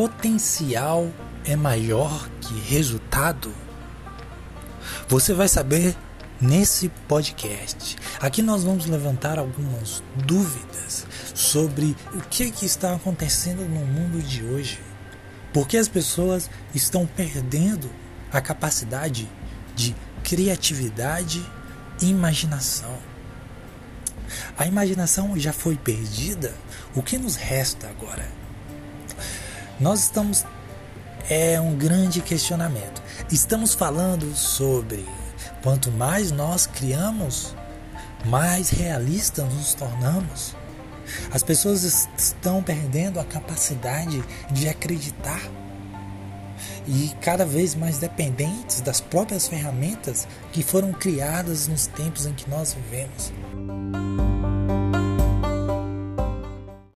potencial é maior que resultado? Você vai saber nesse podcast. Aqui nós vamos levantar algumas dúvidas sobre o que, que está acontecendo no mundo de hoje. Por que as pessoas estão perdendo a capacidade de criatividade e imaginação? A imaginação já foi perdida? O que nos resta agora? Nós estamos. É um grande questionamento. Estamos falando sobre quanto mais nós criamos, mais realistas nos tornamos. As pessoas estão perdendo a capacidade de acreditar e cada vez mais dependentes das próprias ferramentas que foram criadas nos tempos em que nós vivemos.